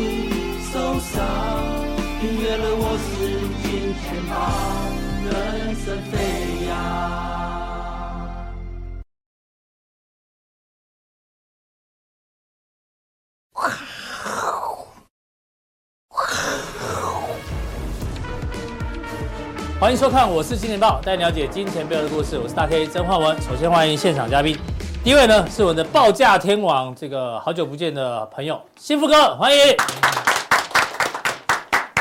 你受伤，订阅了我是金钱豹，人生飞扬。欢迎收看，我是金钱豹，带你了解金钱背后的故事。我是大 K 曾焕文。首先欢迎现场嘉宾，第一位呢是我的报价天王，这个好久不见的朋友，幸福哥，欢迎。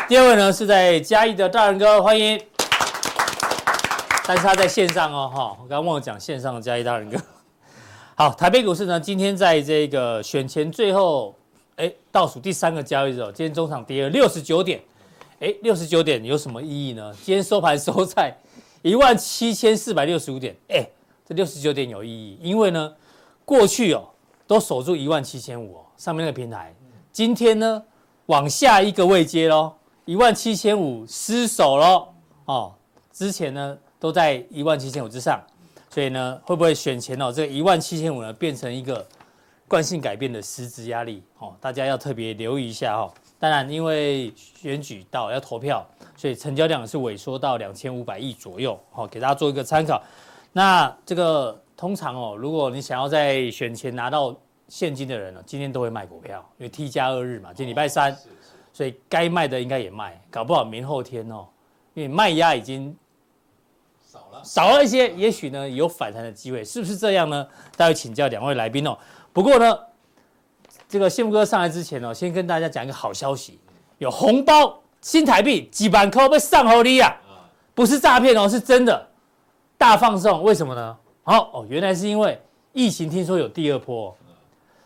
第二位呢是在嘉义的大仁哥，欢迎。但是他在线上哦，哈，我刚忘了讲线上的嘉义大仁哥。好，台北股市呢今天在这个选前最后，哎，倒数第三个交易日哦，今天中场跌了六十九点。哎，六十九点有什么意义呢？今天收盘收在一万七千四百六十五点。哎，这六十九点有意义，因为呢，过去哦都守住一万七千五哦，上面那个平台，今天呢往下一个位阶喽，一万七千五失守喽。哦，之前呢都在一万七千五之上，所以呢会不会选前哦这一万七千五呢变成一个惯性改变的实质压力？哦，大家要特别留意一下哦。当然，因为选举到要投票，所以成交量是萎缩到两千五百亿左右。好，给大家做一个参考。那这个通常哦，如果你想要在选前拿到现金的人呢，今天都会卖股票，因为 T 加二日嘛，今天礼拜三，所以该卖的应该也卖，搞不好明后天哦，因为卖压已经少了，少了一些，也许呢有反弹的机会，是不是这样呢？待会请教两位来宾哦。不过呢。这个幸福哥上来之前呢，先跟大家讲一个好消息，有红包新台币几万块被上好利啊，不是诈骗哦，是真的大放送。为什么呢？好哦，原来是因为疫情，听说有第二波。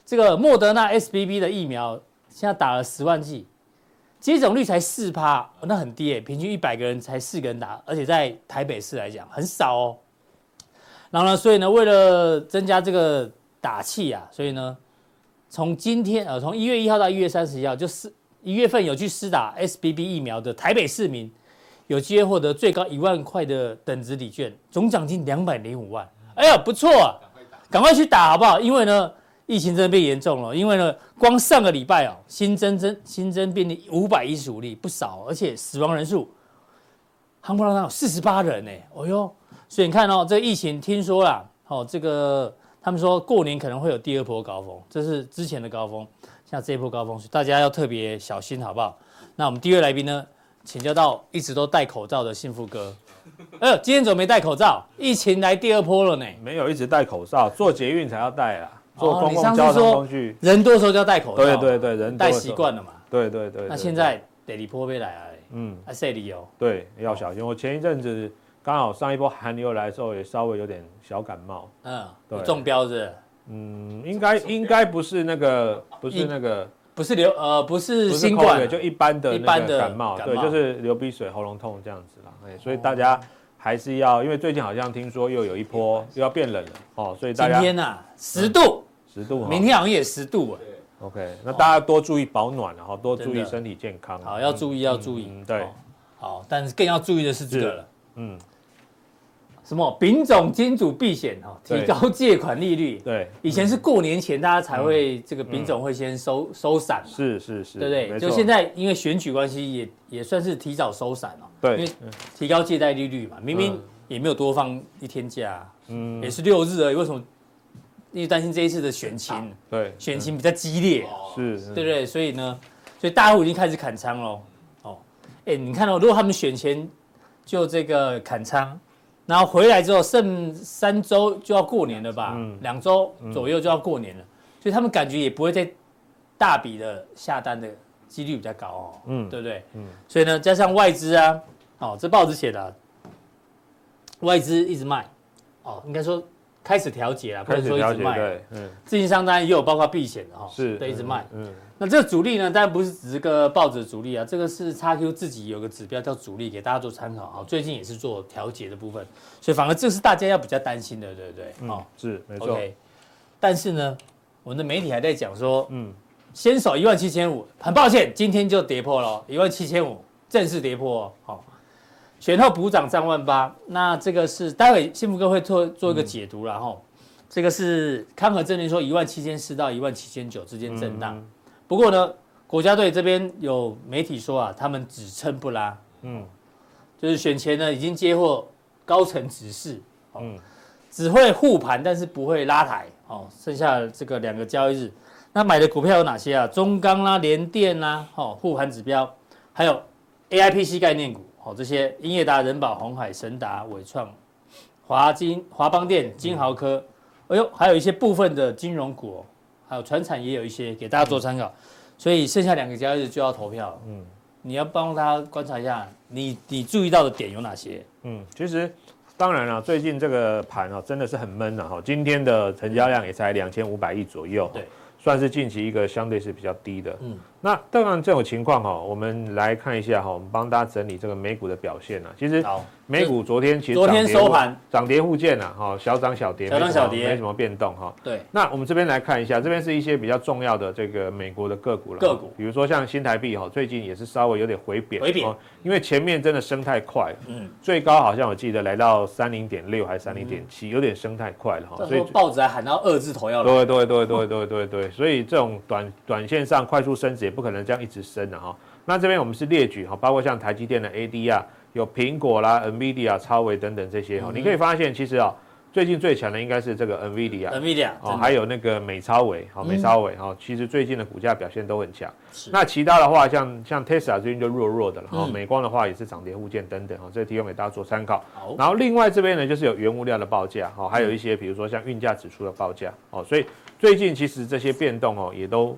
这个莫德纳 SBB 的疫苗现在打了十万剂，接种率才四趴，那很低诶，平均一百个人才四个人打，而且在台北市来讲很少哦。然后呢，所以呢，为了增加这个打气啊，所以呢。从今天呃，从一月一号到一月三十一号，就是一月份有去施打 SBB 疫苗的台北市民，有机会获得最高一万块的等值礼券，总奖金两百零五万。哎呀，不错啊，赶快去打好不好？因为呢，疫情真的变严重了。因为呢，光上个礼拜哦，新增增新增病例五百一十五例，不少，而且死亡人数，夯不啷当有四十八人呢。哦哟，所以你看哦，这个疫情听说啦，哦，这个。他们说过年可能会有第二波高峰，这是之前的高峰，像这一波高峰，大家要特别小心，好不好？那我们第一位来宾呢，请教到一直都戴口罩的幸福哥。哎，今天怎么没戴口罩？疫情来第二波了呢？没有，一直戴口罩，坐捷运才要戴啊。坐公共交通工具，人多的时候就要戴口罩。对对对，人戴习惯了嘛。对对对。那现在第二波没来啊？嗯，还是理由。对，要小心。我前一阵子。刚好上一波寒流来的时候，也稍微有点小感冒。嗯，对，中标是？嗯，应该应该不是那个，不是那个，不是流呃，不是新冠，就一般的那个感冒，对，就是流鼻水、喉咙痛这样子啦。哎，所以大家还是要，因为最近好像听说又有一波又要变冷了哦，所以大家今天呐十度，十度，明天好像也十度啊。OK，那大家多注意保暖，然后多注意身体健康。好，要注意要注意。对，好，但是更要注意的是这个了。嗯。什么丙种金主避险哈，提高借款利率。对，以前是过年前大家才会这个丙种会先收收伞。是是是，对不对？就现在因为选举关系，也也算是提早收伞了。对，因为提高借贷利率嘛，明明也没有多放一天假，嗯，也是六日而已，为什么？因为担心这一次的选情，对，选情比较激烈，是，对不对？所以呢，所以大户已经开始砍仓喽。哦，哎，你看到如果他们选前就这个砍仓。然后回来之后，剩三周就要过年了吧？嗯，两周左右就要过年了，所以他们感觉也不会再大笔的下单的几率比较高哦，嗯，对不对？嗯，所以呢，加上外资啊，哦，这报纸写的，外资一直卖，哦，应该说开始调节了，不能说一直卖，对，嗯，自营商当然也有包括避险的哈，是，对，一直卖，嗯。那这个主力呢，当然不是只是个报纸主力啊，这个是叉 Q 自己有个指标叫主力，给大家做参考啊。最近也是做调节的部分，所以反而这是大家要比较担心的，对不对？哦、嗯，是没错。OK，但是呢，我们的媒体还在讲说，嗯，先守一万七千五，很抱歉，今天就跌破了一万七千五，正式跌破。好、哦，选后补涨三万八，那这个是待会幸福哥会做做一个解读，然后、嗯、这个是康和证券说一万七千四到一万七千九之间震荡。嗯。不过呢，国家队这边有媒体说啊，他们只撑不拉，嗯，就是选前呢已经接获高层指示，嗯，只会护盘，但是不会拉抬，哦，剩下这个两个交易日，那买的股票有哪些啊？中钢啦、联电啦，哦，护盘指标，还有 AIPC 概念股，哦，这些英业达、人保、红海、神达、伟创、华金、华邦电、金豪科，哎呦，还有一些部分的金融股，哦，还有船产也有一些给大家做参考。所以剩下两个交易日就要投票，嗯，你要帮大家观察一下，你你注意到的点有哪些？嗯，其实当然了，最近这个盘啊真的是很闷的哈，今天的成交量也才两千五百亿左右，对，算是近期一个相对是比较低的，嗯。那当然这种情况哈，我们来看一下哈，我们帮大家整理这个美股的表现啊。其实美股昨天其实昨天收盘涨跌互见呐，哈，小涨小跌，小涨小跌，没什么变动哈。对。那我们这边来看一下，这边是一些比较重要的这个美国的个股了。个股，比如说像新台币哈，最近也是稍微有点回贬。回贬。因为前面真的升太快，嗯，最高好像我记得来到三零点六还是三零点七，有点升太快了哈。所以报纸还喊到二字头要来。对对对对对对对，所以这种短短线上快速升值也不可能这样一直。升的哈，那这边我们是列举哈，包括像台积电的 AD 啊，有苹果啦、NVIDIA、超微等等这些哈，你可以发现其实啊，最近最强的应该是这个 NVIDIA，NVIDIA 哦，还有那个美超微，好美超微哈，其实最近的股价表现都很强。那其他的话，像像 Tesla 最近就弱弱的了哈，美光的话也是涨跌互见等等哈，这提供给大家做参考。然后另外这边呢，就是有原物料的报价哈，还有一些比如说像运价指数的报价哦，所以最近其实这些变动哦也都。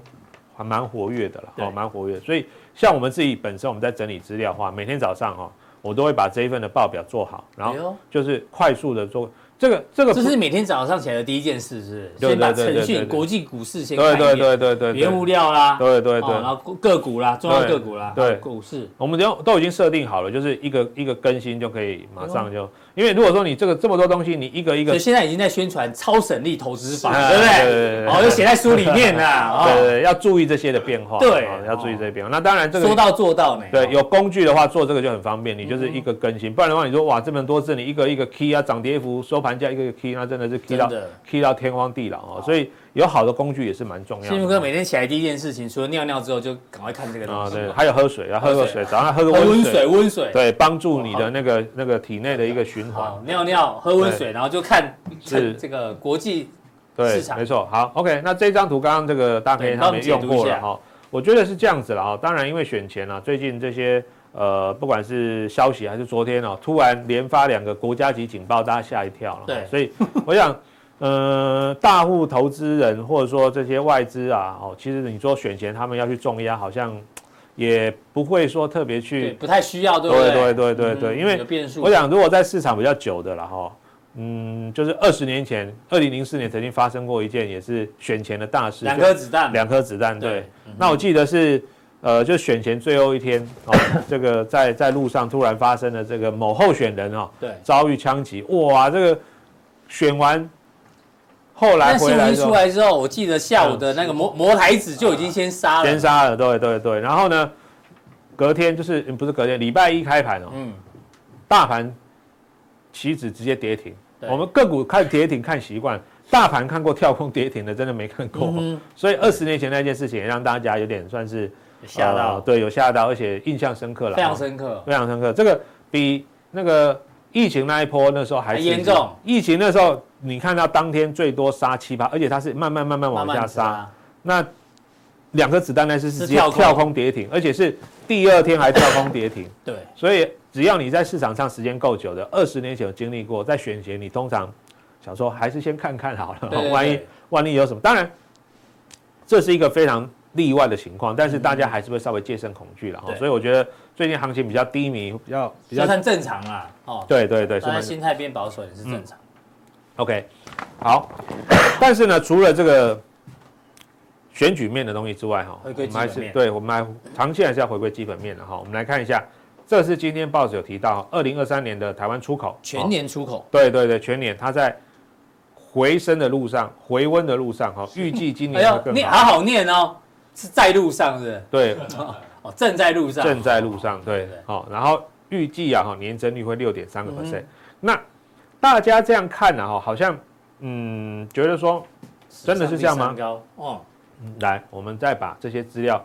还蛮活跃的了，哦，蛮活跃。所以像我们自己本身，我们在整理资料的话，每天早上哈，我都会把这一份的报表做好，然后就是快速的做。这个这个这是每天早上起来的第一件事，是不是？先把程序、国际股市先对对对对对，原物料啦，对对对，然后个股啦，重要个股啦，对。股市，我们都都已经设定好了，就是一个一个更新就可以马上就，因为如果说你这个这么多东西，你一个一个，现在已经在宣传超省力投资法，对不对？哦，就写在书里面啦，对对，要注意这些的变化，对，要注意这些变化。那当然这个说到做到呢，对，有工具的话做这个就很方便，你就是一个更新，不然的话你说哇这么多字，你一个一个 key 啊，涨跌幅、收盘价一个一个 key 那。真的是 key 到 key 到天荒地老哦，所以有好的工具也是蛮重要的。幸福哥每天起来第一件事情，除了尿尿之后，就赶快看这个东西啊，对，还有喝水，要喝个水，早上喝个温水，温水，对，帮助你的那个那个体内的一个循环。尿尿，喝温水，然后就看是这个国际市场，没错。好，OK，那这张图刚刚这个大 K 他们用过了哈，我觉得是这样子了哈。当然，因为选前啊，最近这些。呃，不管是消息还是昨天哦，突然连发两个国家级警报，大家吓一跳了。对，所以我想，呃，大户投资人或者说这些外资啊，哦，其实你说选前他们要去重压，好像也不会说特别去，不太需要，对不对？对对对对，因为我想，如果在市场比较久的了哈，嗯，就是二十年前，二零零四年曾经发生过一件也是选前的大事，两颗子弹，两颗子弹，对。那我记得是。呃，就选前最后一天哦，这个在在路上突然发生了这个某候选人哦，对，遭遇枪击，哇，这个选完后来回来出来之后，我记得下午的那个魔魔台子就已经先杀了，先杀了，对对对，然后呢，隔天就是不是隔天，礼拜一开盘哦，嗯，大盘期指直接跌停，我们个股看跌停看习惯，大盘看过跳空跌停的真的没看过，所以二十年前那件事情也让大家有点算是。吓到，对，有吓到，而且印象深刻了，非常深刻，非常深刻。这个比那个疫情那一波那时候还严重。疫情那时候，你看到当天最多杀七八，而且它是慢慢慢慢往下杀。那两颗子弹那是直接跳空跌停，而且是第二天还跳空跌停。对，所以只要你在市场上时间够久的，二十年前有经历过，在选前你通常想说还是先看看好了，万一万一有什么，当然这是一个非常。例外的情况，但是大家还是会稍微戒慎恐惧了哈，所以我觉得最近行情比较低迷，比较比较算正常啦。哦，对对对，大家心态变保守也是正常。OK，好，但是呢，除了这个选举面的东西之外，哈，回归基本面，对我们来长期还是要回归基本面的哈。我们来看一下，这是今天报纸有提到，二零二三年的台湾出口全年出口，对对对，全年它在回升的路上，回温的路上哈，预计今年会更好。你好好念哦。是在路上是？对，哦，正在路上，正在路上，对，好，然后预计啊，哈，年增率会六点三个 percent。那大家这样看呢，哈，好像，嗯，觉得说，真的是这样吗？哦，来，我们再把这些资料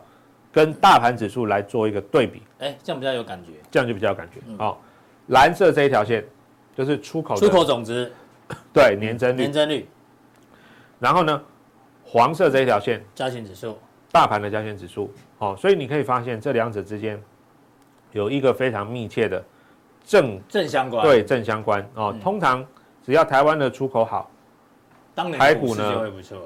跟大盘指数来做一个对比，哎，这样比较有感觉，这样就比较有感觉。好，蓝色这一条线就是出口出口总值，对，年增率，年增率。然后呢，黄色这一条线加权指数，大盘的加权指数。哦，所以你可以发现这两者之间有一个非常密切的正正相关，对，正相关哦。通常只要台湾的出口好，当台股呢就会不错，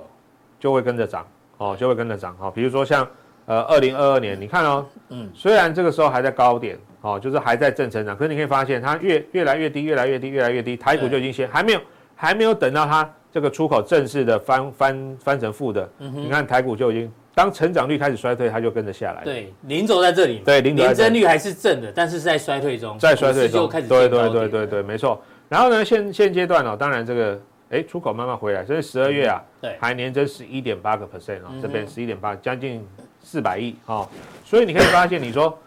就会跟着涨哦，就会跟着涨。哦，比如说像呃二零二二年，你看哦，嗯，虽然这个时候还在高点哦，就是还在正成长，可是你可以发现它越越来越低，越来越低，越来越低，台股就已经先还没有还没有等到它这个出口正式的翻翻翻成负的，你看台股就已经。当成长率开始衰退，它就跟着下来。对，零轴在这里。对，零年增率还是正的，但是是在衰退中。在衰退中就开始对对对对对，没错。然后呢，现现阶段哦，当然这个哎出口慢慢回来，所以十二月啊，对，还年增十一点八个 percent 啊，这边十一点八，将近四百亿啊。所以你可以发现，你说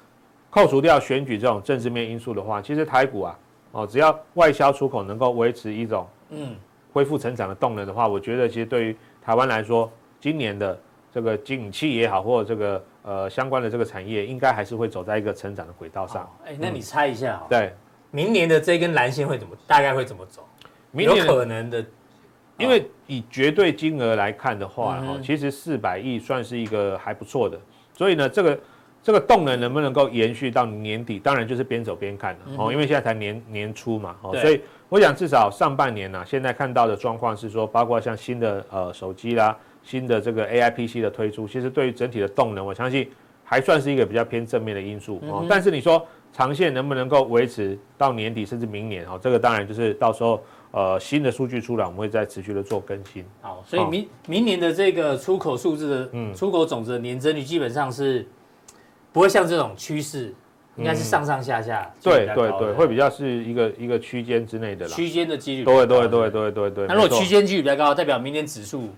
扣除掉选举这种政治面因素的话，其实台股啊，哦，只要外销出口能够维持一种嗯恢复成长的动能的话，我觉得其实对于台湾来说，今年的。这个景气也好，或者这个呃相关的这个产业，应该还是会走在一个成长的轨道上。哎，那你猜一下，对，明年的这根蓝线会怎么，大概会怎么走？明年有可能的，因为以绝对金额来看的话，哈，其实四百亿算是一个还不错的。所以呢，这个这个动能能不能够延续到年底，当然就是边走边看了哦。因为现在才年年初嘛，哦，所以我想至少上半年呢，现在看到的状况是说，包括像新的呃手机啦。新的这个 AI PC 的推出，其实对于整体的动能，我相信还算是一个比较偏正面的因素哦。但是你说长线能不能够维持到年底甚至明年哦？这个当然就是到时候呃新的数据出来，我们会再持续的做更新。好，所以明明年的这个出口数字的嗯出口总值的年增率基本上是不会像这种趋势，应该是上上下下。对对对，会比较是一个一个区间之内的啦。区间的几率。对对对对对对。那如果区间几率比较高，代表明年指数。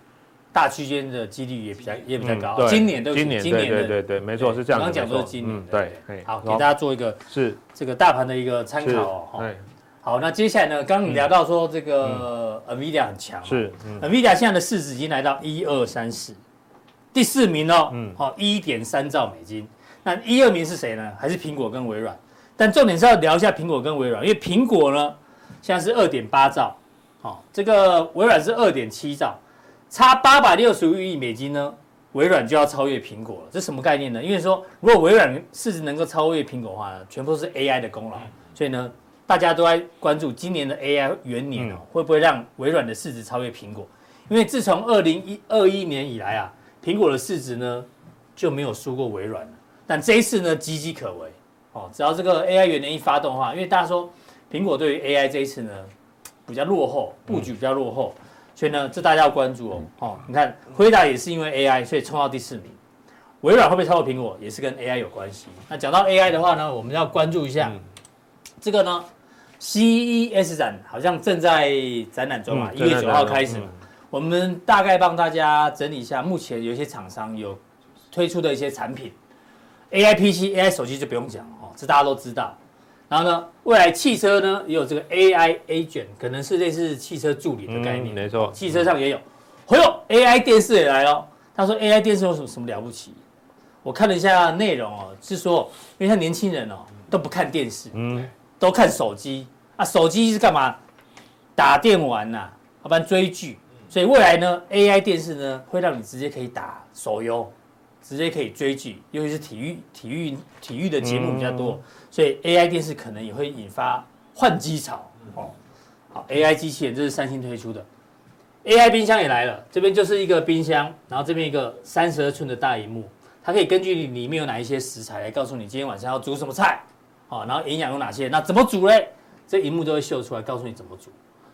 大区间的几率也比较也比较高，今年都今年对对对对，没错是这样。刚刚讲都是今年，对，好，给大家做一个是这个大盘的一个参考哦。好，那接下来呢，刚刚你聊到说这个 NVIDIA 很强，是 NVIDIA 现在的市值已经来到一二三四，第四名哦，好，一点三兆美金。那一二名是谁呢？还是苹果跟微软？但重点是要聊一下苹果跟微软，因为苹果呢现在是二点八兆，好，这个微软是二点七兆。差八百六十五亿美金呢，微软就要超越苹果了。这什么概念呢？因为说如果微软市值能够超越苹果的话呢，全部都是 AI 的功劳。所以呢，大家都在关注今年的 AI 元年哦，会不会让微软的市值超越苹果？因为自从二零一二一年以来啊，苹果的市值呢就没有输过微软了。但这一次呢，岌岌可危哦。只要这个 AI 元年一发动的话，因为大家说苹果对于 AI 这一次呢比较落后，布局比较落后。所以呢，这大家要关注哦。哦，你看，辉达也是因为 AI，所以冲到第四名。微软会不会超过苹果，也是跟 AI 有关系。那讲到 AI 的话呢，我们要关注一下这个呢，CES 展好像正在展览中嘛，一月九号开始。我们大概帮大家整理一下，目前有一些厂商有推出的一些产品，AI PC、AI 手机就不用讲哦，这大家都知道。然后呢，未来汽车呢也有这个 AI agent，可能是类似汽车助理的概念。嗯、没错，汽车上也有。哎呦，AI 电视也来了。他说 AI 电视有什么什么了不起？我看了一下内容哦，是说，因为他年轻人哦都不看电视，嗯，都看手机啊。手机是干嘛？打电玩呐、啊，要不然追剧。所以未来呢，AI 电视呢会让你直接可以打手游，直接可以追剧，尤其是体育、体育、体育的节目比较多。嗯所以 AI 电视可能也会引发换机潮哦。好，AI 机器人这是三星推出的，AI 冰箱也来了。这边就是一个冰箱，然后这边一个三十二寸的大荧幕，它可以根据你里面有哪一些食材来告诉你今天晚上要煮什么菜，好，然后营养有哪些，那怎么煮嘞？这荧幕都会秀出来告诉你怎么煮。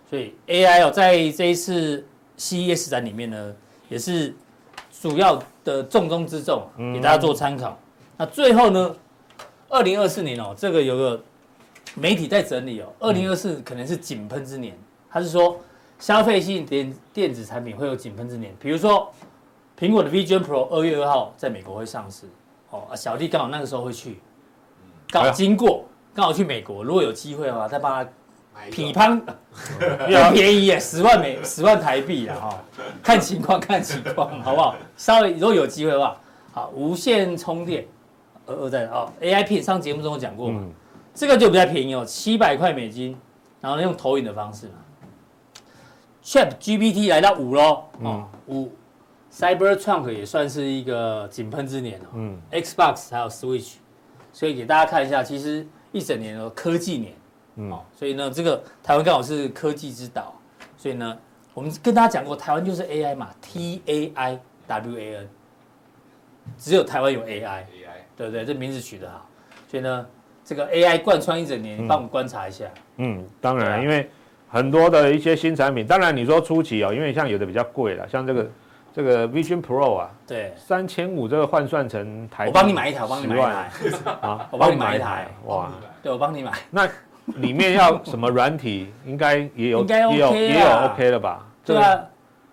所以 AI 哦，在这一次 CES 展里面呢，也是主要的重中之重，给大家做参考。那最后呢？二零二四年哦，这个有个媒体在整理哦。二零二四可能是井喷之年，他是说消费性电电子产品会有井喷之年。比如说苹果的 Vision Pro 二月二号在美国会上市哦，小弟刚好那个时候会去，刚好经过，刚好去美国。如果有机会的话，再帮他匹乓 要便宜耶，十万美十万台币啊哈，看情况看情况，好不好？稍微如果有机会的话，好，无线充电，二二在哦，AI Pin 上节目中有讲过嘛，嗯、这个就比较便宜哦，七百块美金，然后用投影的方式嘛。Chat GPT 来到五喽，哦五、嗯、，Cybertruck 也算是一个井喷之年哦，嗯，Xbox 还有 Switch，所以给大家看一下，其实一整年哦科技年。嗯，所以呢，这个台湾刚好是科技之岛，所以呢，我们跟大家讲过，台湾就是 AI 嘛，T A I W A N，只有台湾有 AI，AI，对不对？这名字取得好，所以呢，这个 AI 贯穿一整年，你帮我们观察一下。嗯，当然，因为很多的一些新产品，当然你说初期哦，因为像有的比较贵了，像这个这个 Vision Pro 啊，对，三千五这个换算成台，我帮你买一台，我帮你买一台，啊，我帮你买一台，哇，对，我帮你买，那。里面要什么软体，应该也有，也有，也有 OK 了吧？对啊，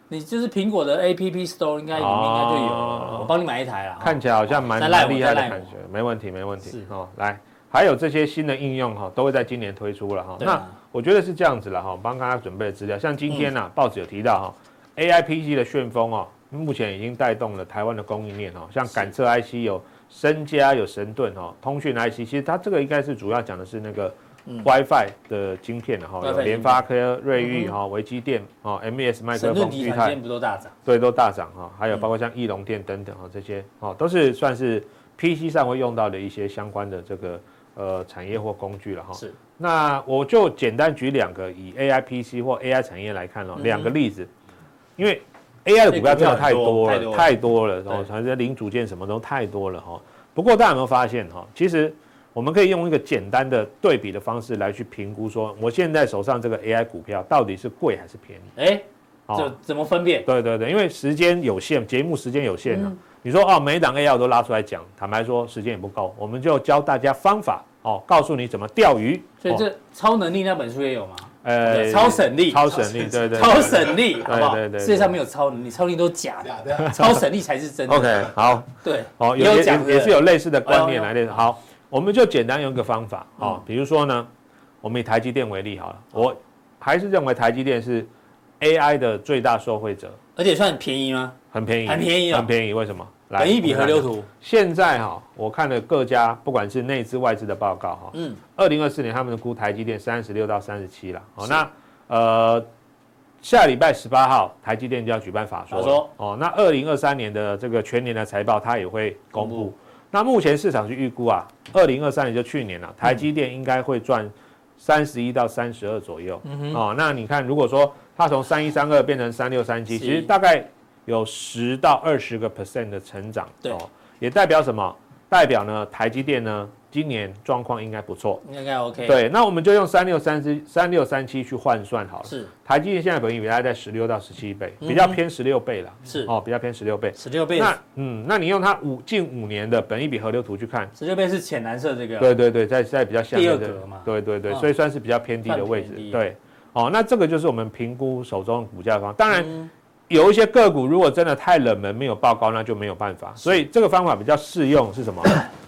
你就是苹果的 App Store 应该里面应该就有，我帮你买一台啦。看起来好像蛮蛮厉害的感觉，没问题，没问题。哦，来，还有这些新的应用哈，都会在今年推出了哈。那我觉得是这样子了哈，帮大家准备的资料，像今天呢，报纸有提到哈，AIPC 的旋风哦，目前已经带动了台湾的供应链哦，像感测 IC 有升佳有神盾哦，通讯 IC，其实它这个应该是主要讲的是那个。WiFi 的晶片哈，有联发科、瑞昱哈、微机电哈、MES 麦克风、裕泰，不都大涨？对，都大涨哈。还有包括像义隆电等等哈，这些哦都是算是 PC 上会用到的一些相关的这个呃产业或工具了哈。是。那我就简单举两个以 AI PC 或 AI 产业来看哦，两个例子，因为 AI 的股票真的太多了，太多了，然后反正零组件什么都太多了哈。不过大家有没有发现哈，其实。我们可以用一个简单的对比的方式来去评估，说我现在手上这个 AI 股票到底是贵还是便宜？哎，这怎么分辨？对对对，因为时间有限，节目时间有限啊。你说哦，每一档 AI 我都拉出来讲，坦白说时间也不够，我们就教大家方法哦，告诉你怎么钓鱼。所以这超能力那本书也有吗？呃，超省力，超省力，对对，超省力，好不好？世界上没有超能力，超能力都是假的，超省力才是真的。OK，好，对，哦，有也也是有类似的观念来的，好。我们就简单用一个方法啊，比如说呢，我们以台积电为例好了，我还是认为台积电是 AI 的最大受惠者，而且算很便宜吗？很便宜，很便宜，很便宜。为什么？来，一笔河流图。现在哈，我看了各家不管是内资外资的报告哈，嗯，二零二四年他们的估台积电三十六到三十七了。好，那呃下礼拜十八号台积电就要举办法说，说哦，那二零二三年的这个全年的财报它也会公布。那目前市场去预估啊，二零二三年就去年了，台积电应该会赚三十一到三十二左右。嗯哼。哦，那你看，如果说它从三一三二变成三六三七，其实大概有十到二十个 percent 的成长。对。哦，也代表什么？代表呢，台积电呢？今年状况应该不错，应该 OK。对，那我们就用三六三七三六三七去换算好了。是，台积电现在本益比大概在十六到十七倍，比较偏十六倍了。是，哦，比较偏十六倍。十六倍。那嗯，那你用它五近五年的本益比河流图去看，十六倍是浅蓝色这个。对对对，在在比较下面的。第二格嘛。对对对，所以算是比较偏低的位置。对，哦，那这个就是我们评估手中的股价方法。当然，有一些个股如果真的太冷门，没有报告，那就没有办法。所以这个方法比较适用是什么？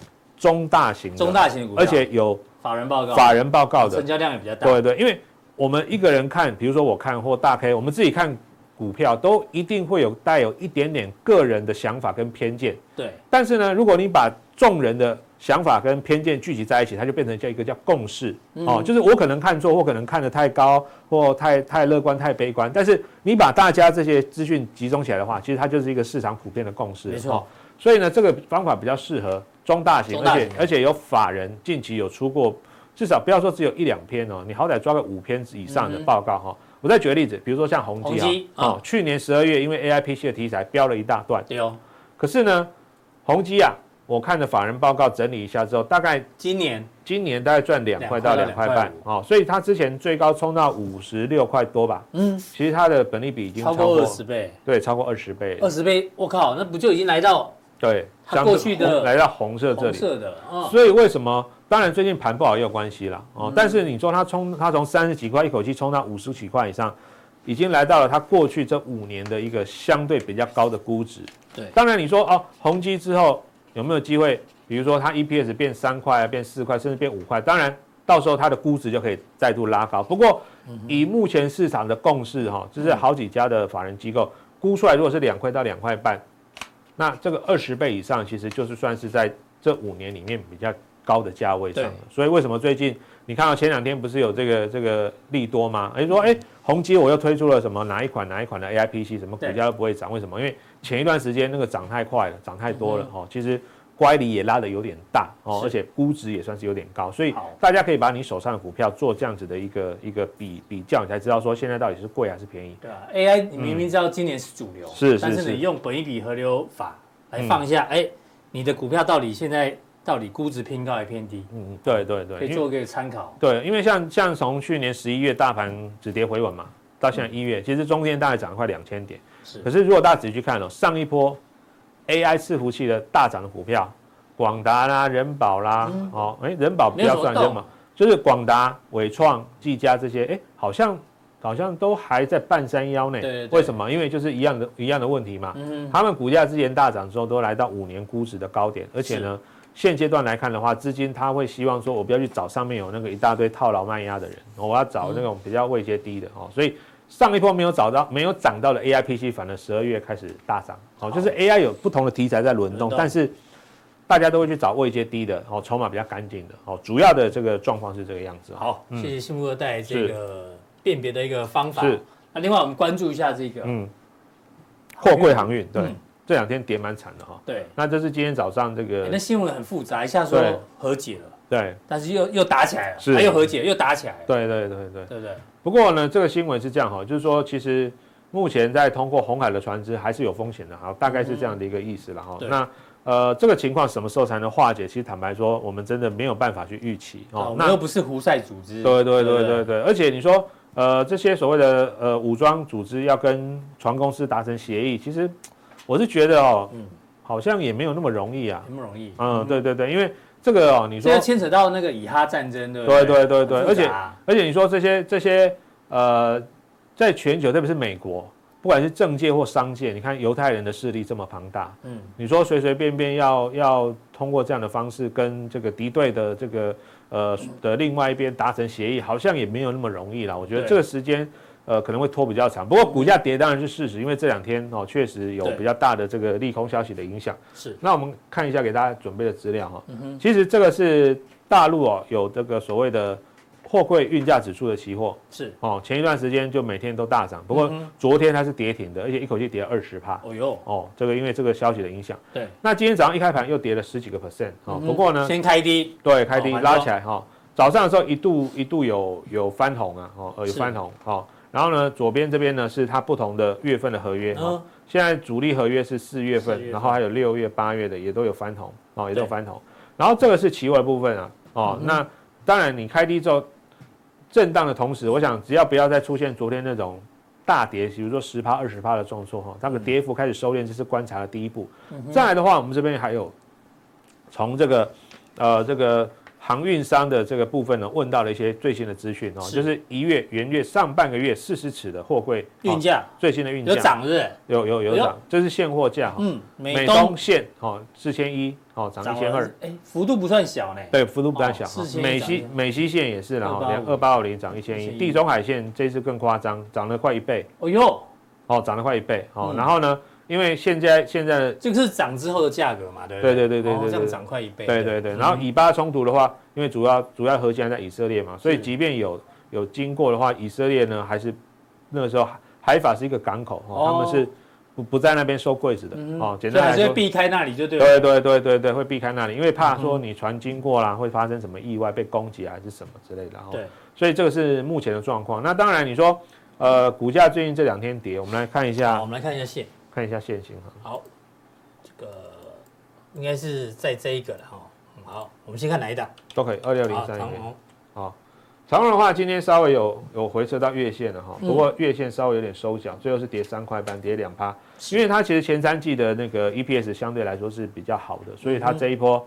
中大型的，中大型的股票，而且有法人报告，法人报告的成交量也比较大。对对，因为我们一个人看，比如说我看或大 K，我们自己看股票，都一定会有带有一点点个人的想法跟偏见。对。但是呢，如果你把众人的想法跟偏见聚集在一起，它就变成叫一个叫共识哦，就是我可能看错，或可能看得太高，或太太乐观、太悲观。但是你把大家这些资讯集中起来的话，其实它就是一个市场普遍的共识。没错。所以呢，这个方法比较适合。中大型，而且而且有法人近期有出过，至少不要说只有一两篇哦，你好歹抓个五篇以上的报告哈。我再举个例子，比如说像宏基啊，哦，去年十二月因为 AIPC 的题材飙了一大段，对哦。可是呢，宏基啊，我看的法人报告整理一下之后，大概今年。今年大概赚两块到两块半哦，所以它之前最高冲到五十六块多吧，嗯，其实它的本利比已经超过二十倍，对，超过二十倍，二十倍，我靠，那不就已经来到？对，它过去的来到红色这里，色的，所以为什么？当然最近盘不好也有关系啦。哦。但是你说它冲，它从三十几块一口气冲到五十几块以上，已经来到了它过去这五年的一个相对比较高的估值。对，当然你说哦，宏基之后有没有机会？比如说它 EPS 变三块啊，变四块，甚至变五块？当然到时候它的估值就可以再度拉高。不过以目前市场的共识哈，就是好几家的法人机构估出来，如果是两块到两块半，那这个二十倍以上，其实就是算是在这五年里面比较高的价位上。所以为什么最近你看到前两天不是有这个这个利多吗？哎说哎，宏基我又推出了什么哪一款哪一款的 AIPC，什么股价都不会涨？为什么？因为前一段时间那个涨太快了，涨太多了哈。其实。乖离也拉的有点大哦，而且估值也算是有点高，所以大家可以把你手上的股票做这样子的一个一个比比较，你才知道说现在到底是贵还是便宜。对啊，AI 你明明知道今年是主流，是，但是你用本一比合流法来放一下，哎，你的股票到底现在到底估值偏高还是偏低？嗯，对对对，可以做个参考。对，因为像像从去年十一月大盘止跌回稳嘛，到现在一月，其实中间大概涨了快两千点。是，可是如果大家仔细去看哦，上一波。AI 伺服器的大涨的股票，广达啦、人保啦，嗯、哦，哎，人保不要算什么，就是广达、伟创、技嘉这些，哎，好像好像都还在半山腰内。对对对，为什么？因为就是一样的一样的问题嘛。嗯，他们股价之前大涨之后，都来到五年估值的高点，而且呢，现阶段来看的话，资金他会希望说，我不要去找上面有那个一大堆套牢卖压的人，我要找那种比较位阶低的哦，所以。上一波没有找到、没有涨到的 A I P C，反而十二月开始大涨。好，就是 A I 有不同的题材在轮动，但是大家都会去找位阶低的，哦，筹码比较干净的。哦，主要的这个状况是这个样子。好，谢谢新富二代这个辨别的一个方法。是。那另外我们关注一下这个，嗯，货柜航运，对，这两天跌蛮惨的哈。对。那这是今天早上这个，那新闻很复杂，一下说和解了。对，但是又又打起来了，是，又和解，又打起来了。对对对对，对不对？不过呢，这个新闻是这样哈，就是说，其实目前在通过红海的船只还是有风险的哈，大概是这样的一个意思了哈。那呃，这个情况什么时候才能化解？其实坦白说，我们真的没有办法去预期哦。那又不是胡塞组织。对对对对对，而且你说呃，这些所谓的呃武装组织要跟船公司达成协议，其实我是觉得哦，嗯，好像也没有那么容易啊。那么容易？嗯，对对对，因为。这个哦，你说这牵扯到那个以哈战争，对不对？对对对对，而且而且你说这些这些呃，在全球特别是美国，不管是政界或商界，你看犹太人的势力这么庞大，嗯，你说随随便便要要通过这样的方式跟这个敌对的这个呃的另外一边达成协议，好像也没有那么容易啦。我觉得这个时间。呃，可能会拖比较长，不过股价跌当然是事实，因为这两天哦确实有比较大的这个利空消息的影响。是，那我们看一下给大家准备的资料哈。嗯哼。其实这个是大陆哦有这个所谓的货柜运价指数的期货。是。哦，前一段时间就每天都大涨，不过昨天它是跌停的，而且一口气跌了二十趴。哦哟。哦，这个因为这个消息的影响。对。那今天早上一开盘又跌了十几个 percent 哦，不过呢，先开低。对，开低拉起来哈。早上的时候一度一度有有翻红啊，哦，有翻红哦。然后呢，左边这边呢是它不同的月份的合约哈。现在主力合约是四月份，然后还有六月、八月的也都有翻红哦，也都有翻红。然后这个是期货部分啊，哦，那当然你开低之后震荡的同时，我想只要不要再出现昨天那种大跌，比如说十趴、二十趴的重挫哈，它的跌幅开始收敛，这是观察的第一步。再来的话，我们这边还有从这个呃这个。航运商的这个部分呢，问到了一些最新的资讯哦，就是一月元月上半个月四十尺的货柜运价。最新的运价。有涨是？有有有涨，这是现货价哈。嗯，美东。线哦四千一哦涨一千二，哎幅度不算小呢。对，幅度不算小。美西美西线也是然后连二八五零涨一千一，地中海线这次更夸张，涨了快一倍。哦哟，哦涨了快一倍哦，然后呢？因为现在现在这个是涨之后的价格嘛，对不对？对对对对对，这样涨快一倍。对对对，然后以巴冲突的话，因为主要主要核心还在以色列嘛，所以即便有有经过的话，以色列呢还是那个时候海法是一个港口哦，他们是不不在那边收柜子的哦，简单来说避开那里就对了。对对对对对，会避开那里，因为怕说你船经过啦会发生什么意外被攻击还是什么之类的哦。对，所以这个是目前的状况。那当然你说呃股价最近这两天跌，我们来看一下，我们来看一下线。看一下线型哈，好，这个应该是在这一个了哈。好，我们先看哪一档？都可以，二六零三长荣。好，长荣的话，今天稍微有有回撤到月线了哈，不过月线稍微有点收脚，最后是跌三块半，跌两趴。因为它其实前三季的那个 EPS 相对来说是比较好的，所以它这一波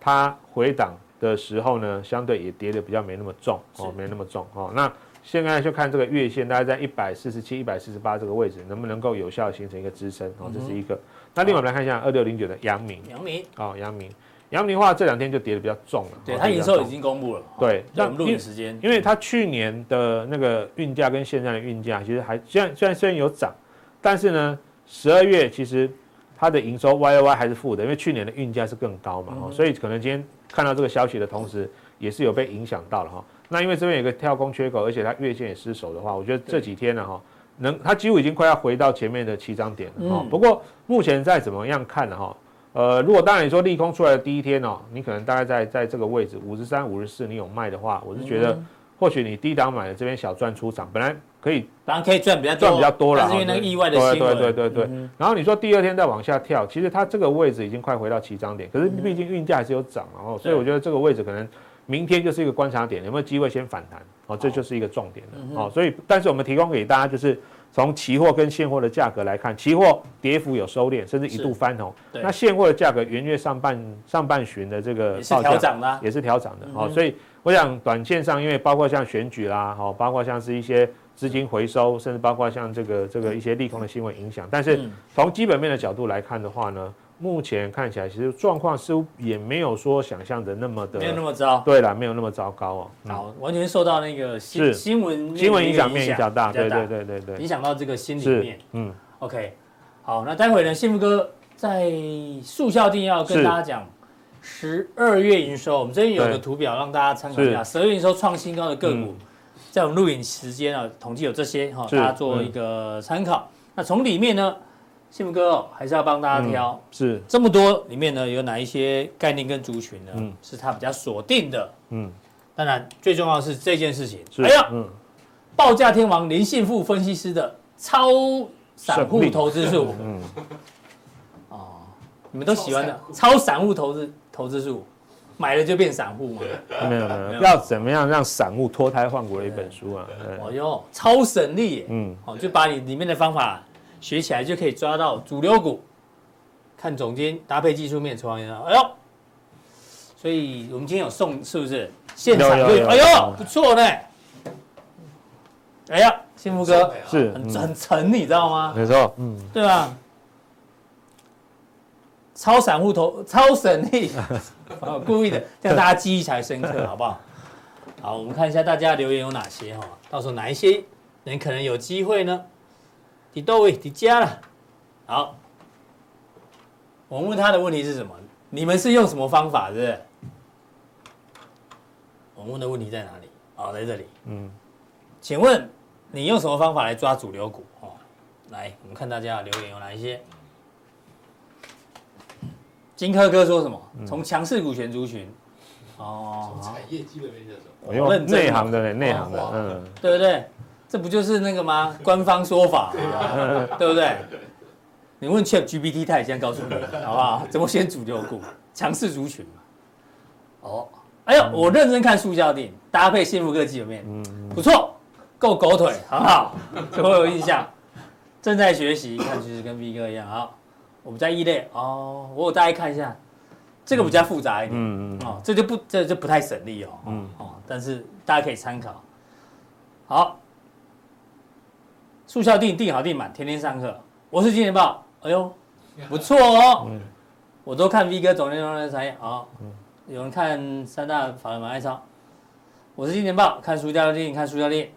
它回档的时候呢，相对也跌的比较没那么重哦，没那么重哦。那现在就看这个月线，大概在一百四十七、一百四十八这个位置，能不能够有效形成一个支撑？哦，这是一个。那另外我们来看一下二六零九的阳明。阳明。哦，阳明，阳明的话这两天就跌的比较重了。对，它营收已经公布了。对，那我们录影时间，因为它去年的那个运价跟现在的运价其实还虽然虽然虽然有涨，但是呢，十二月其实它的营收 Y Y 还是负的，因为去年的运价是更高嘛，所以可能今天看到这个消息的同时，也是有被影响到了哈。那因为这边有个跳空缺口，而且它月线也失守的话，我觉得这几天呢哈，能它几乎已经快要回到前面的起涨点了哈。不过目前再怎么样看呢哈？呃，如果当然你说利空出来的第一天哦，你可能大概在在这个位置五十三、五十四，你有卖的话，我是觉得或许你低档买的这边小赚出场，本来可以，当然可以赚比较赚比较多了，但是因为那个意外的新闻，对对对对对。然后你说第二天再往下跳，其实它这个位置已经快回到起涨点，可是毕竟运价还是有涨，然后所以我觉得这个位置可能明天就是一个观察点，有没有机会先反弹？哦，这就是一个重点了。哦，所以但是我们提供给大家就是。从期货跟现货的价格来看，期货跌幅有收敛，甚至一度翻红。那现货的价格元月上半上半旬的这个也是调涨的，也是调涨的。好，所以我想短线上，因为包括像选举啦，好，包括像是一些资金回收，甚至包括像这个这个一些利空的新闻影响。但是从基本面的角度来看的话呢？目前看起来，其实状况似乎也没有说想象的那么的，没有那么糟。对了，没有那么糟糕哦。好，完全受到那个新新闻新闻影响面比较大，对对对对对，影响到这个心里面。嗯，OK，好，那待会呢，幸福哥在速效定要跟大家讲十二月营收，我们这边有个图表让大家参考一下。十二月营收创新高的个股，在我们录影时间啊，统计有这些哈，大家做一个参考。那从里面呢？幸福哥哦，还是要帮大家挑，嗯、是这么多里面呢，有哪一些概念跟族群呢？嗯、是他比较锁定的。嗯，当然最重要的是这件事情。是哎呀，嗯，报价天王林信富分析师的超散户投资术。嗯，哦，你们都喜欢的超散户投资投资术，买了就变散户嘛？没有没有，要怎么样让散户脱胎换骨的一本书啊？哦哟，超省力。嗯，哦，就把你里面的方法。学起来就可以抓到主流股，看总监搭配技术面出现了，哎呦，所以我们今天有送是不是？现场对，哎呦，不错呢。哎呀，幸福哥是很很沉，你知道吗？没错，嗯，对吧？超散户投超省力，故意的，让大家记忆才深刻，好不好？好，我们看一下大家留言有哪些哈，到时候哪一些人可能有机会呢？你到位，你加了。好，我问他的问题是什么？你们是用什么方法，是不是？我问的问题在哪里？哦，在这里。嗯，请问你用什么方法来抓主流股？哦，来，我们看大家的留言有哪一些。金科哥说什么？从强势股选族群。哦，从产业基本面的时候，内行的，内行的，嗯，对不对？这不就是那个吗？官方说法，对不对？你问 ChatGPT，他也这样告诉你，好不好？怎么选主流股？强势族群嘛。哦，哎呦，我认真看速效定，搭配幸福科技有没有？嗯，不错，够狗腿，很好，我有印象。正在学习，看其实跟 V 哥一样。好，我们在一类哦，我有大家看一下，这个比较复杂一点。嗯嗯。哦，这就不，这就不太省力哦。嗯。哦，但是大家可以参考。好。速效定定好定满，天天上课。我是金钱豹，哎呦，不错哦。嗯、我都看 V 哥总经理的产业，好。嗯、有人看三大法人买卖超。我是金钱豹，看速效定，看速效定。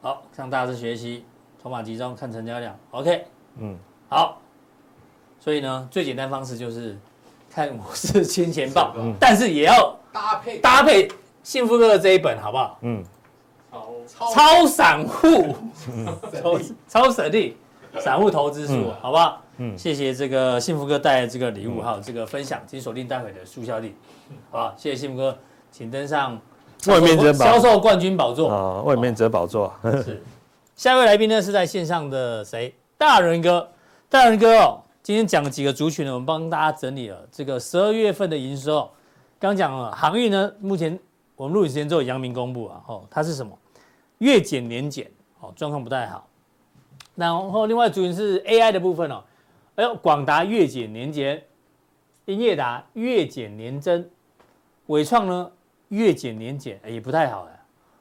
好，向大师学习，筹码集中，看成交量。OK，嗯，好。所以呢，最简单方式就是看我是金钱豹，嗯、但是也要搭配搭配幸福哥的这一本，好不好？嗯。超散户，超超省力，散户投资术，好不好？嗯，谢谢这个幸福哥带来这个礼物，还有这个分享，请锁定待会的速效力，好吧？谢谢幸福哥，请登上外面者销售冠军宝座啊！外面者宝座是。下一位来宾呢是在线上的谁？大仁哥，大仁哥哦，今天讲了几个族群呢？我们帮大家整理了这个十二月份的营收。刚讲了航运呢，目前我们录影时间之后，阳明公布啊，哦，它是什么？月减年减，哦，状况不太好。然后另外主要是 AI 的部分哦，哎呦，广达月减年减，英业达月减年增，伟创呢月减年减，也不太好啊。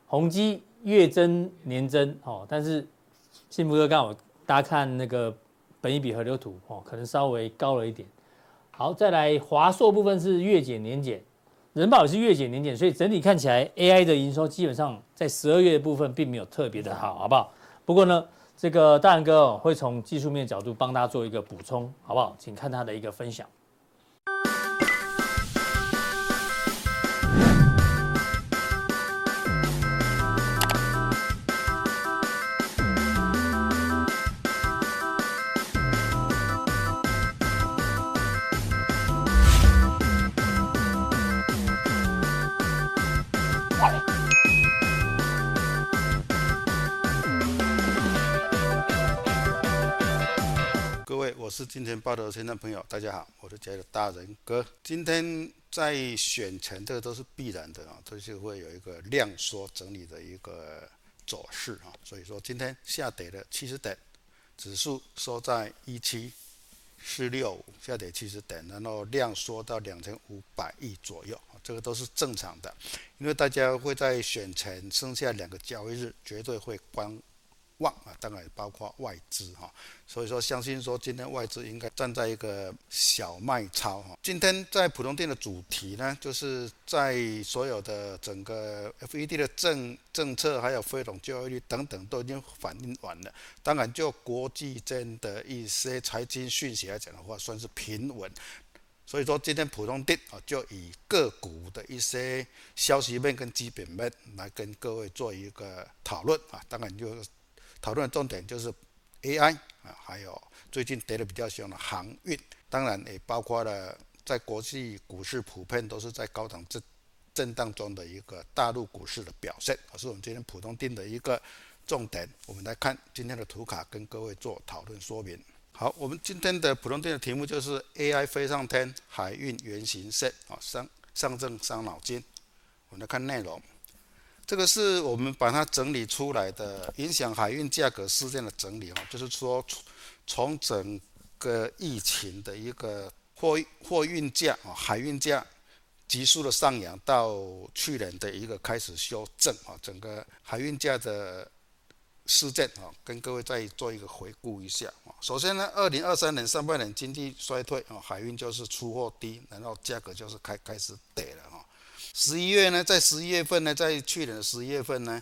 宏基月增年增，哦，但是幸福哥刚好大家看那个本益比河流图哦，可能稍微高了一点。好，再来华硕部分是月减年减，人保也是月减年减，所以整体看起来 AI 的营收基本上在十二月的部分并没有特别的好，好不好？不过呢，这个大仁哥哦会从技术面角度帮大家做一个补充，好不好？请看他的一个分享。金钱报道的听众朋友，大家好，我是杰的大仁哥。今天在选前，这个都是必然的啊，这就会有一个量缩整理的一个走势啊。所以说今天下跌了七十点，指数收在一七四六五，下跌七十点，然后量缩到两千五百亿左右，这个都是正常的，因为大家会在选前剩下两个交易日，绝对会关。旺啊，当然也包括外资哈，所以说相信说今天外资应该站在一个小卖超哈。今天在普通店的主题呢，就是在所有的整个 FED 的政政策，还有非农就业率等等都已经反映完了。当然就国际间的一些财经讯息来讲的话，算是平稳。所以说今天普通店啊，就以个股的一些消息面跟基本面来跟各位做一个讨论啊，当然就。讨论的重点就是 AI 啊，还有最近跌得比较凶的航运，当然也包括了在国际股市普遍都是在高档震震荡中的一个大陆股市的表现，是我们今天普通定的一个重点。我们来看今天的图卡，跟各位做讨论说明。好，我们今天的普通定的题目就是 AI 飞上天，海运原型 set 啊，上上证伤脑筋。我们来看内容。这个是我们把它整理出来的影响海运价格事件的整理哈，就是说从从整个疫情的一个货货运价啊，海运价急速的上扬到去年的一个开始修正啊，整个海运价的事件啊，跟各位再做一个回顾一下啊。首先呢，二零二三年上半年经济衰退啊，海运就是出货低，然后价格就是开开始跌了哈。十一月呢，在十一月份呢，在去年的十一月份呢，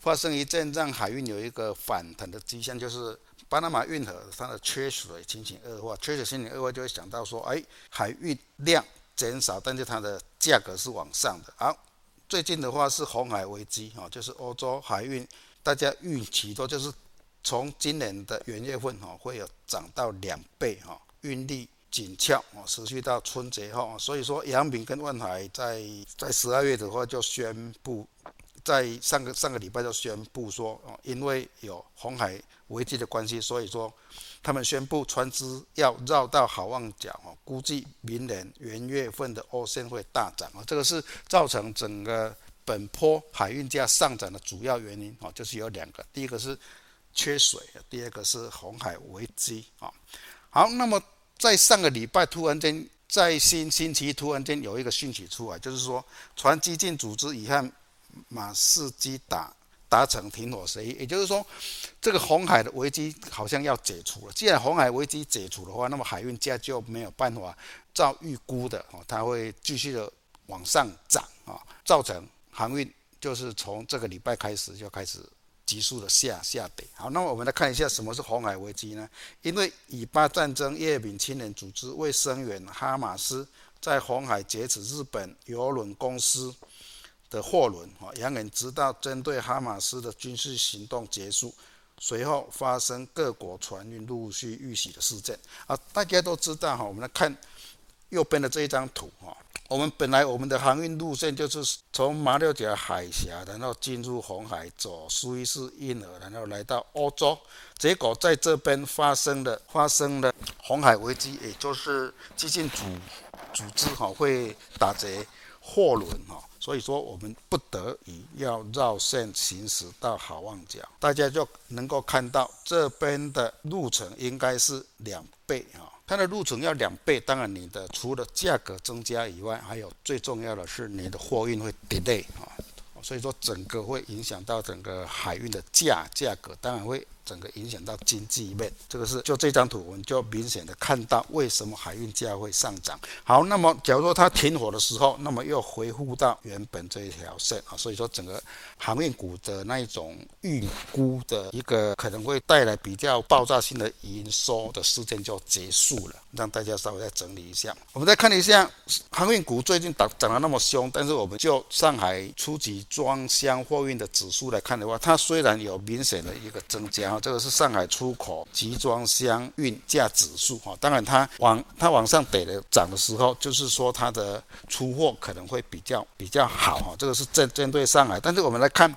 发生一阵让海运有一个反弹的迹象，就是巴拿马运河它的缺水情形恶化，缺水情形恶化就会想到说，哎，海运量减少，但是它的价格是往上的。好，最近的话是红海危机哈，就是欧洲海运，大家预期说就是从今年的元月份哈会有涨到两倍哈，运力。紧俏啊，持续到春节后，所以说阳明跟万海在在十二月的话就宣布，在上个上个礼拜就宣布说，哦，因为有红海危机的关系，所以说他们宣布船只要绕到好望角哦，估计明年元月份的欧线会大涨啊，这个是造成整个本坡海运价上涨的主要原因啊，就是有两个，第一个是缺水，第二个是红海危机啊。好，那么。在上个礼拜，突然间在新星期突然间有一个讯息出来，就是说，船机进组织已和马士基达达成停火协议，也就是说，这个红海的危机好像要解除了。既然红海危机解除的话，那么海运价就没有办法照预估的哦，它会继续的往上涨啊，造成航运就是从这个礼拜开始就开始。急速的下下跌。好，那我们来看一下什么是红海危机呢？因为以巴战争，叶柄青年组织为声援哈马斯，在红海劫持日本邮轮公司的货轮。啊，扬言直到针对哈马斯的军事行动结束，随后发生各国船运陆续遇袭的事件。啊，大家都知道哈，我们来看右边的这一张图哈。我们本来我们的航运路线就是从马六甲海峡，然后进入红海，走苏伊士运河，然后来到欧洲。结果在这边发生了发生了红海危机，也就是激进组组织哈会打劫货轮哈，所以说我们不得已要绕线行驶到好望角。大家就能够看到这边的路程应该是两倍哈。它的路程要两倍，当然你的除了价格增加以外，还有最重要的是你的货运会 delay 啊，所以说整个会影响到整个海运的价价格，当然会整个影响到经济面。这个是就这张图，我们就明显的看到为什么海运价会上涨。好，那么假如说它停火的时候，那么又恢复到原本这一条线啊，所以说整个航运股的那一种预估的一个可能会带来比较爆炸性的营收的事件就结束了，让大家稍微再整理一下。我们再看一下航运股最近涨涨得那么凶，但是我们就上海初级装箱货运的指数来看的话，它虽然有明显的一个增加，啊这个是上海出口集装箱运价指数哈，当然它往它往上得的涨的时候，就是说它的出货可能会比较比较好哈，这个是针针对上海，但是我们来看。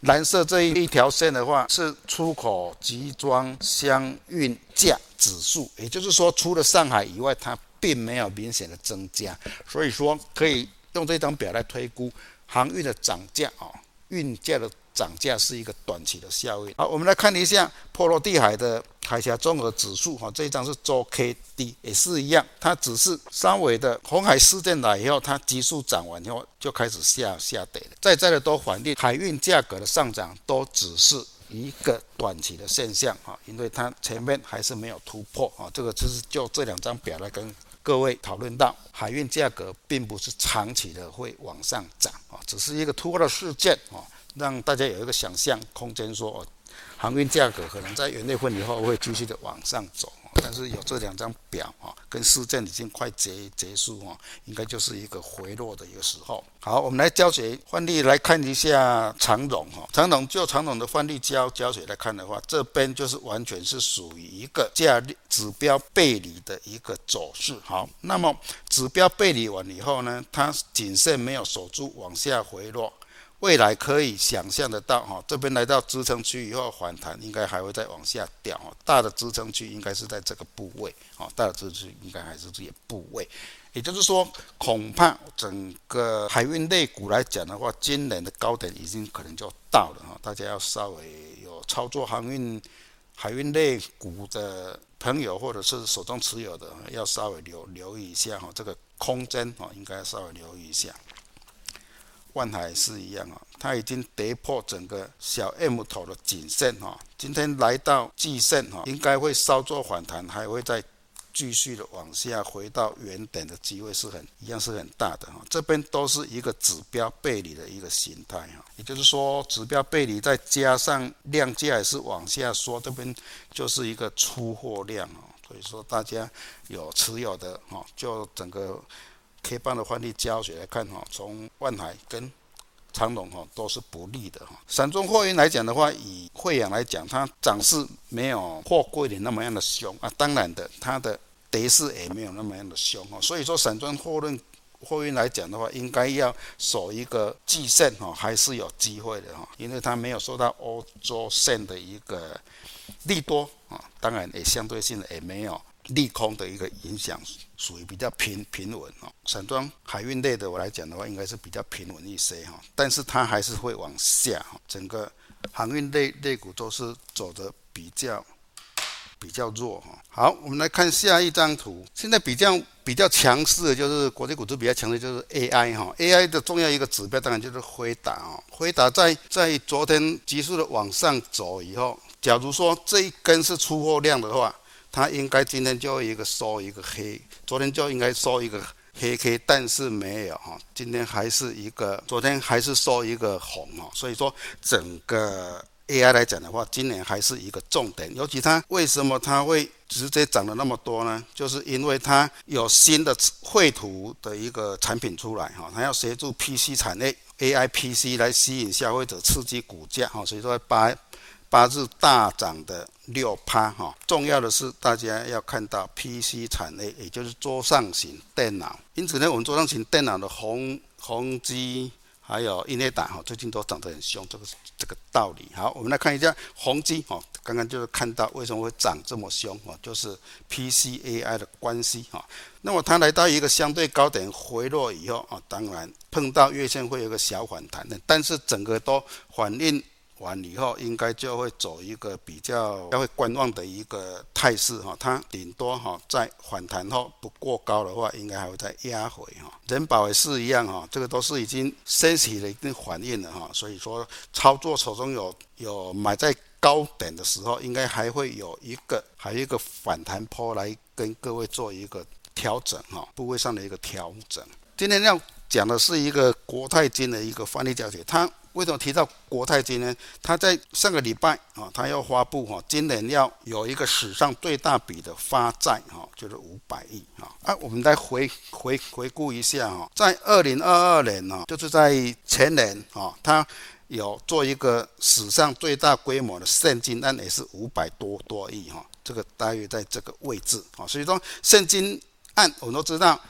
蓝色这一一条线的话，是出口集装箱运价指数，也就是说，除了上海以外，它并没有明显的增加，所以说可以用这张表来推估航运的涨价啊，运价的。涨价是一个短期的效应。好，我们来看一下波罗的海的海峡综合指数。哈，这一张是周 K D，也是一样，它只是稍微的红海事件来以后，它急速涨完以后就开始下下跌了。再再的都反映海运价格的上涨都只是一个短期的现象。哈，因为它前面还是没有突破。啊，这个就是就这两张表来跟各位讨论到，海运价格并不是长期的会往上涨。啊，只是一个突破的事件。啊。让大家有一个想象空间，说哦，航运价格可能在元月份以后会继续的往上走，但是有这两张表啊，跟事件已经快结结束啊，应该就是一个回落的一个时候。好，我们来教学换例来看一下长荣哈，长荣就长荣的换例教教学来看的话，这边就是完全是属于一个价指标背离的一个走势。好，那么指标背离完以后呢，它颈线没有守住，往下回落。未来可以想象得到，哈，这边来到支撑区以后反弹，应该还会再往下掉，哈，大的支撑区应该是在这个部位，哈，大的支撑区应该还是这些部位，也就是说，恐怕整个海运类股来讲的话，今年的高点已经可能就到了，哈，大家要稍微有操作航运、海运类股的朋友，或者是手中持有的，要稍微留留意一下，哈，这个空间，哈，应该稍微留意一下。万海是一样啊，它已经跌破整个小 M 头的颈线哈，今天来到季线哈，应该会稍作反弹，还会再继续的往下回到原点的机会是很一样是很大的哈。这边都是一个指标背离的一个形态哈，也就是说指标背离再加上量价也是往下说，这边就是一个出货量啊，所以说大家有持有的哈，就整个。K 棒的换例教学来看哈，从万海跟长荣哈都是不利的哈。散装货运来讲的话，以慧洋来讲，它涨势没有货柜的那么样的凶啊。当然的，它的跌势也没有那么样的凶哈。所以说，散装货运货运来讲的话，应该要守一个季线哈，还是有机会的哈。因为它没有受到欧洲线的一个利多啊，当然也相对性的也没有。利空的一个影响属于比较平平稳哦，散装海运类的我来讲的话，应该是比较平稳一些哈，但是它还是会往下哈，整个航运类类股都是走的比较比较弱哈。好，我们来看下一张图，现在比较比较强势的就是国际股市比较强的就是 AI 哈，AI 的重要一个指标当然就是辉达哦，辉达在在昨天急速的往上走以后，假如说这一根是出货量的话。它应该今天就一个收一个黑，昨天就应该收一个黑 K，但是没有哈，今天还是一个，昨天还是收一个红哈，所以说整个 AI 来讲的话，今年还是一个重点。尤其它为什么它会直接涨了那么多呢？就是因为它有新的绘图的一个产品出来哈，它要协助 PC 产业 AI PC 来吸引消费者，刺激股价哈，所以说八八日大涨的。六趴哈，重要的是大家要看到 PC 产业，也就是桌上型电脑。因此呢，我们桌上型电脑的宏宏基还有英业达哈，最近都涨得很凶，这个这个道理。好，我们来看一下宏基哈，刚刚就是看到为什么会涨这么凶哈，就是 PCAI 的关系哈。那么它来到一个相对高点回落以后啊，当然碰到月线会有个小反弹的，但是整个都反映。完以后，应该就会走一个比较要会观望的一个态势哈，它顶多哈在反弹后不过高的话，应该还会再压回哈。人保也是一样哈，这个都是已经升起了一定反应了哈，所以说操作手中有有买在高点的时候，应该还会有一个还有一个反弹波来跟各位做一个调整哈，部位上的一个调整。今天要讲的是一个国泰金的一个范例教学，它。为什么提到国泰金呢？他在上个礼拜啊，他要发布哈，今年要有一个史上最大笔的发债哈，就是五百亿啊。啊，我们来回回回顾一下哈，在二零二二年呢，就是在前年啊，他有做一个史上最大规模的现金案，也是五百多多亿哈，这个大约在这个位置啊。所以说现金案，我们都知道。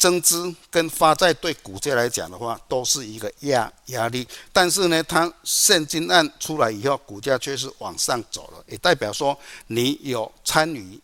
增资跟发债对股价来讲的话，都是一个压压力。但是呢，它现金案出来以后，股价却是往上走了，也代表说你有参与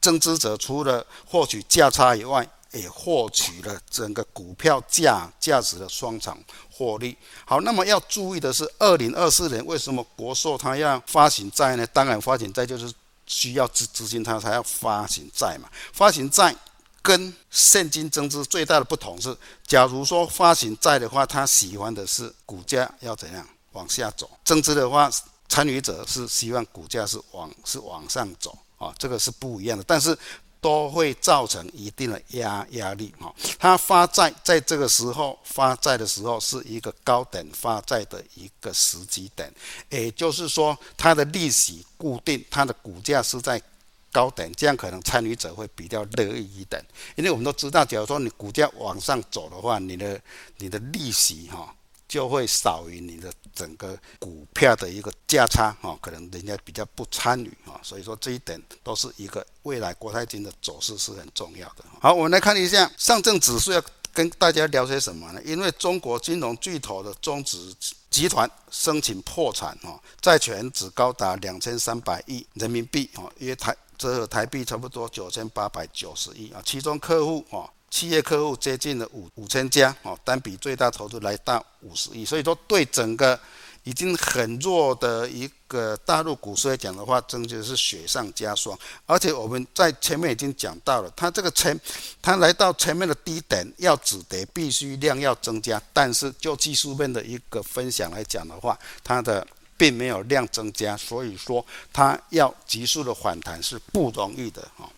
增资者，除了获取价差以外，也获取了整个股票价价值的双重获利。好，那么要注意的是，二零二四年为什么国寿它要发行债呢？当然，发行债就是需要资资金，它才要发行债嘛，发行债。跟现金增资最大的不同是，假如说发行债的话，他喜欢的是股价要怎样往下走；增资的话，参与者是希望股价是往是往上走啊，这个是不一样的。但是都会造成一定的压压力啊。他发债在这个时候发债的时候是一个高点发债的一个时机点，也就是说，它的利息固定，它的股价是在。高点，这样可能参与者会比较乐意一点，因为我们都知道，假如说你股价往上走的话，你的你的利息哈就会少于你的整个股票的一个价差哈，可能人家比较不参与哈，所以说这一点都是一个未来国泰金的走势是很重要的。好，我们来看一下上证指数要跟大家聊些什么呢？因为中国金融巨头的中植集团申请破产哈，债权只高达两千三百亿人民币哈，约台。折合台币差不多九千八百九十亿啊，其中客户啊，企业客户接近了五五千家啊，单笔最大投资来到五十亿，所以说对整个已经很弱的一个大陆股市来讲的话，真的是雪上加霜。而且我们在前面已经讲到了，它这个前，它来到前面的低点要止跌，必须量要增加，但是就技术面的一个分享来讲的话，它的。并没有量增加，所以说它要急速的反弹是不容易的哈。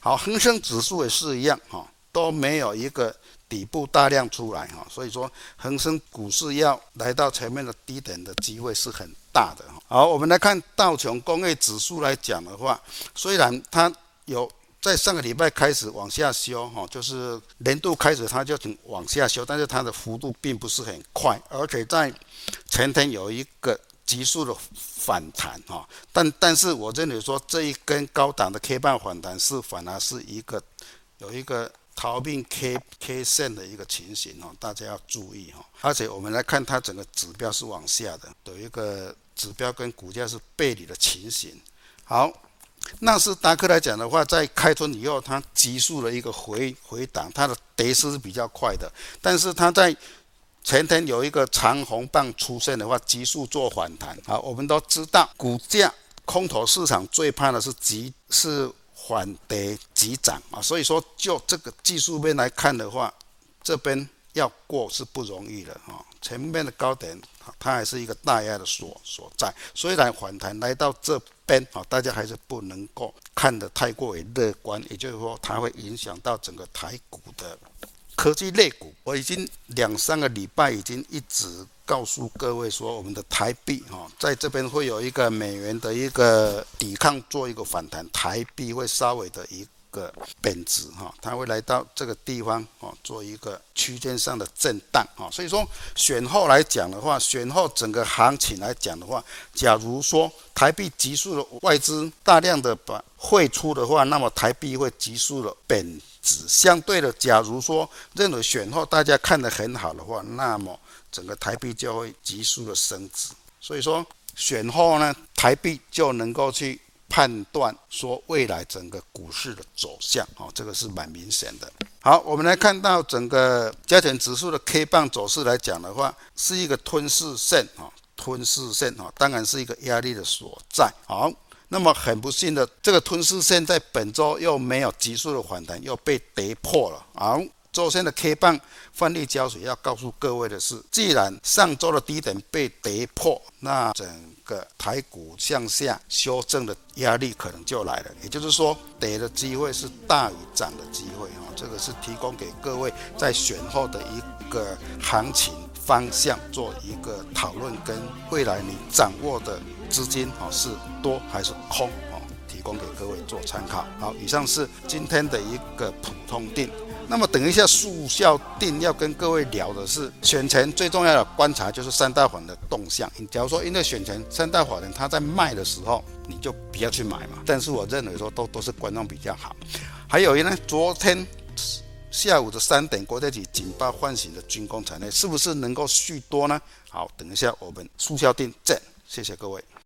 好，恒生指数也是一样哈，都没有一个底部大量出来哈，所以说恒生股市要来到前面的低点的机会是很大的。好，我们来看道琼工业指数来讲的话，虽然它有在上个礼拜开始往下修哈，就是年度开始它就往下修，但是它的幅度并不是很快，而且在前天有一个。急速的反弹哈，但但是我这里说这一根高档的 K 棒反弹是反而是一个有一个逃命 K K 线的一个情形哈，大家要注意哈。而且我们来看它整个指标是往下的，有一个指标跟股价是背离的情形。好，纳斯达克来讲的话，在开春以后它急速的一个回回档，它的跌势是比较快的，但是它在。前天有一个长红棒出现的话，急速做反弹。好，我们都知道，股价空头市场最怕的是急是缓跌急涨啊。所以说，就这个技术面来看的话，这边要过是不容易的啊。前面的高点，它还是一个大压的所所在。虽然反弹来到这边啊，大家还是不能够看得太过于乐观。也就是说，它会影响到整个台股的。科技类股，我已经两三个礼拜已经一直告诉各位说，我们的台币哈，在这边会有一个美元的一个抵抗，做一个反弹，台币会稍微的一个贬值哈，它会来到这个地方哦，做一个区间上的震荡哈。所以说，选后来讲的话，选后整个行情来讲的话，假如说台币急速的外资大量的把汇出的话，那么台币会急速的贬值。相对的，假如说认为选后大家看得很好的话，那么整个台币就会急速的升值。所以说选后呢，台币就能够去判断说未来整个股市的走向，哦，这个是蛮明显的。好，我们来看到整个加权指数的 K 棒走势来讲的话，是一个吞噬线，哈，吞噬线，哈，当然是一个压力的所在。好。那么很不幸的，这个吞噬线在本周又没有急速的反弹，又被跌破了。好，周线的 K 棒换力胶水要告诉各位的是，既然上周的低点被跌破，那整个台股向下修正的压力可能就来了。也就是说，跌的机会是大于涨的机会啊。这个是提供给各位在选后的一个行情方向做一个讨论，跟未来你掌握的资金啊是多还是空啊，提供给各位做参考。好，以上是今天的一个普通定。那么等一下速效定要跟各位聊的是选前最重要的观察就是三大法人的动向。你假如说因为选前三大法人他在卖的时候，你就不要去买嘛。但是我认为说都都是观望比较好。还有呢，昨天下午的三点，国泰级警报唤醒的军工产业是不是能够续多呢？好，等一下我们速效錠见，谢谢各位。